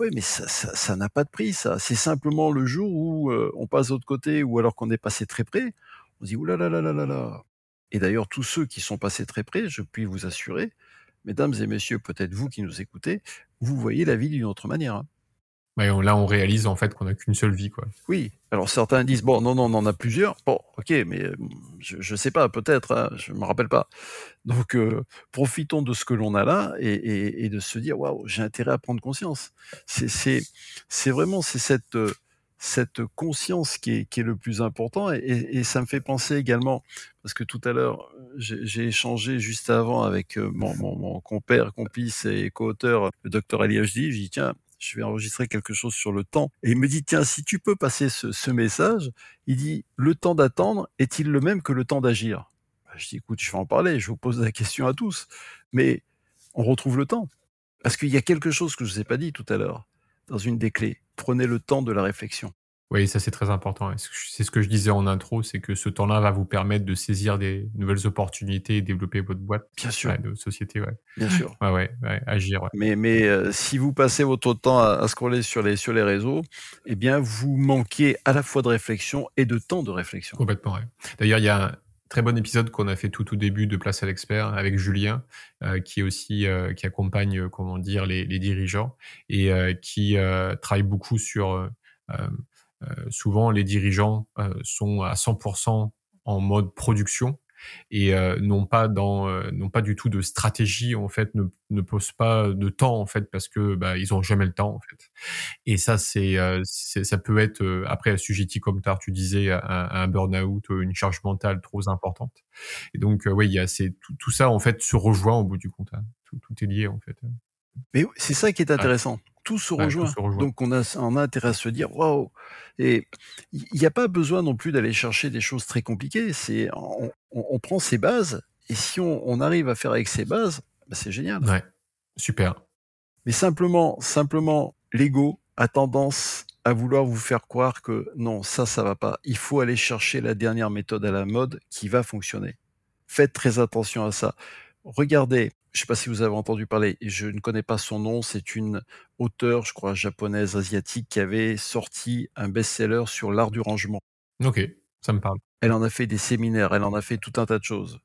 S2: Oui, mais ça n'a pas de prix, ça. C'est simplement le jour où euh, on passe de l'autre côté ou alors qu'on est passé très près, on se dit oulala là là là là Et d'ailleurs, tous ceux qui sont passés très près, je puis vous assurer, mesdames et messieurs, peut-être vous qui nous écoutez, vous voyez la vie d'une autre manière. Hein
S3: là, on réalise en fait qu'on n'a qu'une seule vie, quoi.
S2: Oui. Alors certains disent bon, non, non, on en a plusieurs. Bon, ok, mais je, ne sais pas, peut-être, hein, je me rappelle pas. Donc, profitons de ce que l'on a là et, de se dire waouh, j'ai intérêt à prendre conscience. C'est, vraiment c'est cette conscience qui est, le plus important et, ça me fait penser également parce que tout à l'heure j'ai, échangé juste avant avec mon, mon, compère, complice et co-auteur, le docteur Ali Hajdi. Je dis tiens, je vais enregistrer quelque chose sur le temps. Et il me dit, tiens, si tu peux passer ce, message, il dit, le temps d'attendre est-il le même que le temps d'agir? Bah, Je dis, écoute, je vais en parler, je vous pose la question à tous. Mais on retrouve le temps. Parce qu'il y a quelque chose que je ne vous ai pas dit tout à l'heure, dans une des clés. Prenez le temps de la réflexion.
S3: Oui, ça c'est très important. C'est ce que je disais en intro, c'est que ce temps-là va vous permettre de saisir des nouvelles opportunités et développer votre boîte.
S2: Bien sûr.
S3: de société, ouais.
S2: Bien sûr.
S3: Ouais, ouais, ouais agir.
S2: Mais, mais euh, si vous passez votre temps à, scroller sur les, sur les réseaux, eh bien, vous manquez à la fois de réflexion et de temps de réflexion.
S3: Complètement, ouais. D'ailleurs, il y a un très bon épisode qu'on a fait tout au début de Place à l'expert avec Julien, euh, qui est aussi euh, qui accompagne, comment dire, les, les dirigeants et qui travaille beaucoup sur souvent, les dirigeants euh, sont à 100% en mode production et euh, non pas dans euh, non pas du tout de stratégie en fait ne ne posent pas de temps en fait parce que bah ils ont jamais le temps en fait. Et ça c'est euh, ça peut être euh, après assujetti comme tard tu disais à, un burn-out une charge mentale trop importante. Et donc oui il y a c'est tout, tout, ça en fait se rejoint au bout du compte hein. tout, tout est lié en fait.
S2: Mais c'est ça qui est intéressant tout se, rejoint. Donc on a, on a intérêt à se dire waouh. Et il n'y a pas besoin non plus d'aller chercher des choses très compliquées. C'est on, on, prend ses bases et si on, on, arrive à faire avec ses bases, bah c'est génial.
S3: Ouais, super.
S2: Mais simplement, simplement, l'ego a tendance à vouloir vous faire croire que non, ça, ça va pas. Il faut aller chercher la dernière méthode à la mode qui va fonctionner. Faites très attention à ça. Regardez, je ne sais pas si vous avez entendu parler, je ne connais pas son nom, c'est une auteure, je crois, japonaise, asiatique, qui avait sorti un best-seller sur l'art du rangement.
S3: Ok, ça me parle.
S2: Elle en a fait des séminaires, elle en a fait tout un tas de choses.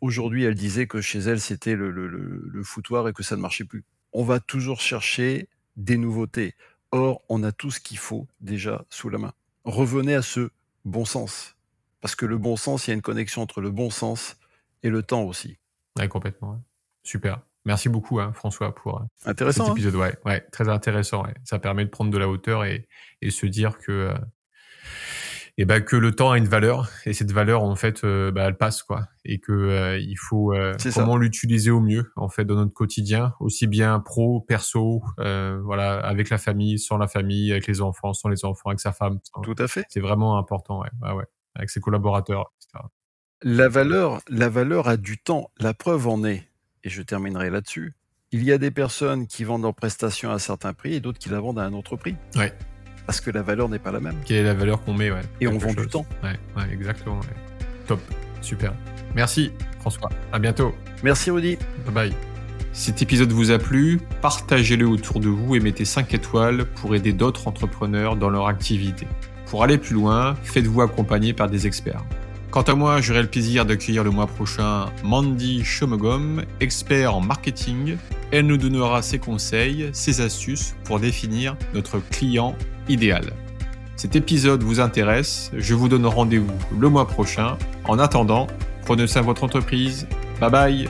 S2: Aujourd'hui, elle disait que chez elle, c'était le, le, le, foutoir et que ça ne marchait plus. On va toujours chercher des nouveautés. Or, on a tout ce qu'il faut déjà sous la main. Revenez à ce bon sens. Parce que le bon sens, il y a une connexion entre le bon sens et le temps aussi.
S3: Oui, complètement. Super. Merci beaucoup, hein, François, pour
S2: euh, intéressant,
S3: cet hein. épisode. Ouais, ouais, très intéressant. Ouais. Ça permet de prendre de la hauteur et, et se dire que, euh, et ben que le temps a une valeur et cette valeur, en fait, euh, bah, elle passe, quoi. Et que euh, il faut comment l'utiliser au mieux, en fait, dans notre quotidien, aussi bien pro, perso, voilà, avec la famille, sans la famille, avec les enfants, sans les enfants, avec sa femme.
S2: Tout à fait.
S3: C'est vraiment important, ouais. Ah ouais, avec ses collaborateurs, etc.
S2: La valeur, la valeur a du temps. La preuve en est et je terminerai là-dessus, il y a des personnes qui vendent leurs prestations à un certain prix et d'autres qui la vendent à un autre prix.
S3: Ouais.
S2: Parce que la valeur n'est pas la même.
S3: Quelle est la valeur qu'on met, ouais.
S2: Et on vend du temps.
S3: Ouais, ouais exactement. Top. Super. Merci, François. À bientôt.
S2: Merci, Rudy.
S3: Bye bye. Cet épisode vous a plu, partagez-le autour de vous et mettez 5 étoiles pour aider d'autres entrepreneurs dans leur activité. Pour aller plus loin, faites-vous accompagner par des experts. Quant à moi, j'aurai le plaisir d'accueillir le mois prochain Mandy Chomogom, expert en marketing. Elle nous donnera ses conseils, ses astuces pour définir notre client idéal. Cet épisode vous intéresse, je vous donne rendez-vous le mois prochain. En attendant, prenez soin de votre entreprise. Bye bye